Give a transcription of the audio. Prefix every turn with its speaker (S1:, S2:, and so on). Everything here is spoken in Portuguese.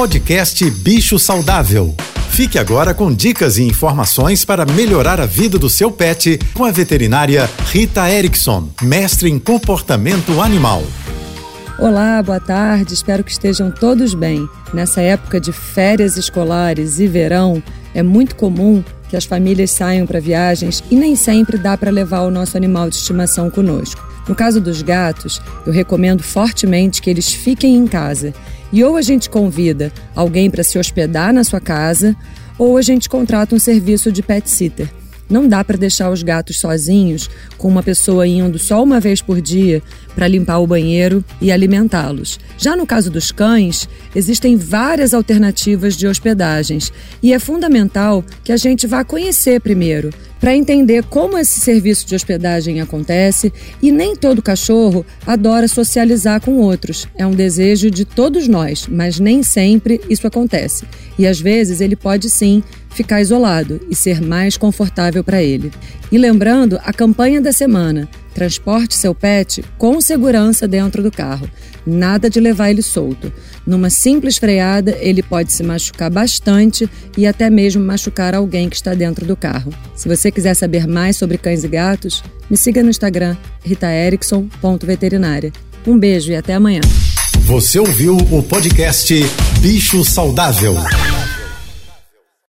S1: Podcast Bicho Saudável. Fique agora com dicas e informações para melhorar a vida do seu pet com a veterinária Rita Erickson, mestre em comportamento animal.
S2: Olá, boa tarde, espero que estejam todos bem. Nessa época de férias escolares e verão, é muito comum que as famílias saiam para viagens e nem sempre dá para levar o nosso animal de estimação conosco. No caso dos gatos, eu recomendo fortemente que eles fiquem em casa. E ou a gente convida alguém para se hospedar na sua casa, ou a gente contrata um serviço de pet sitter. Não dá para deixar os gatos sozinhos, com uma pessoa indo só uma vez por dia para limpar o banheiro e alimentá-los. Já no caso dos cães, existem várias alternativas de hospedagens e é fundamental que a gente vá conhecer primeiro, para entender como esse serviço de hospedagem acontece e nem todo cachorro adora socializar com outros. É um desejo de todos nós, mas nem sempre isso acontece. E às vezes ele pode sim ficar isolado e ser mais confortável para ele. E lembrando a campanha da semana: transporte seu pet com segurança dentro do carro. Nada de levar ele solto. Numa simples freada, ele pode se machucar bastante e até mesmo machucar alguém que está dentro do carro. Se você quiser saber mais sobre cães e gatos, me siga no Instagram ritaerickson.veterinária. Um beijo e até amanhã.
S1: Você ouviu o podcast Bicho Saudável.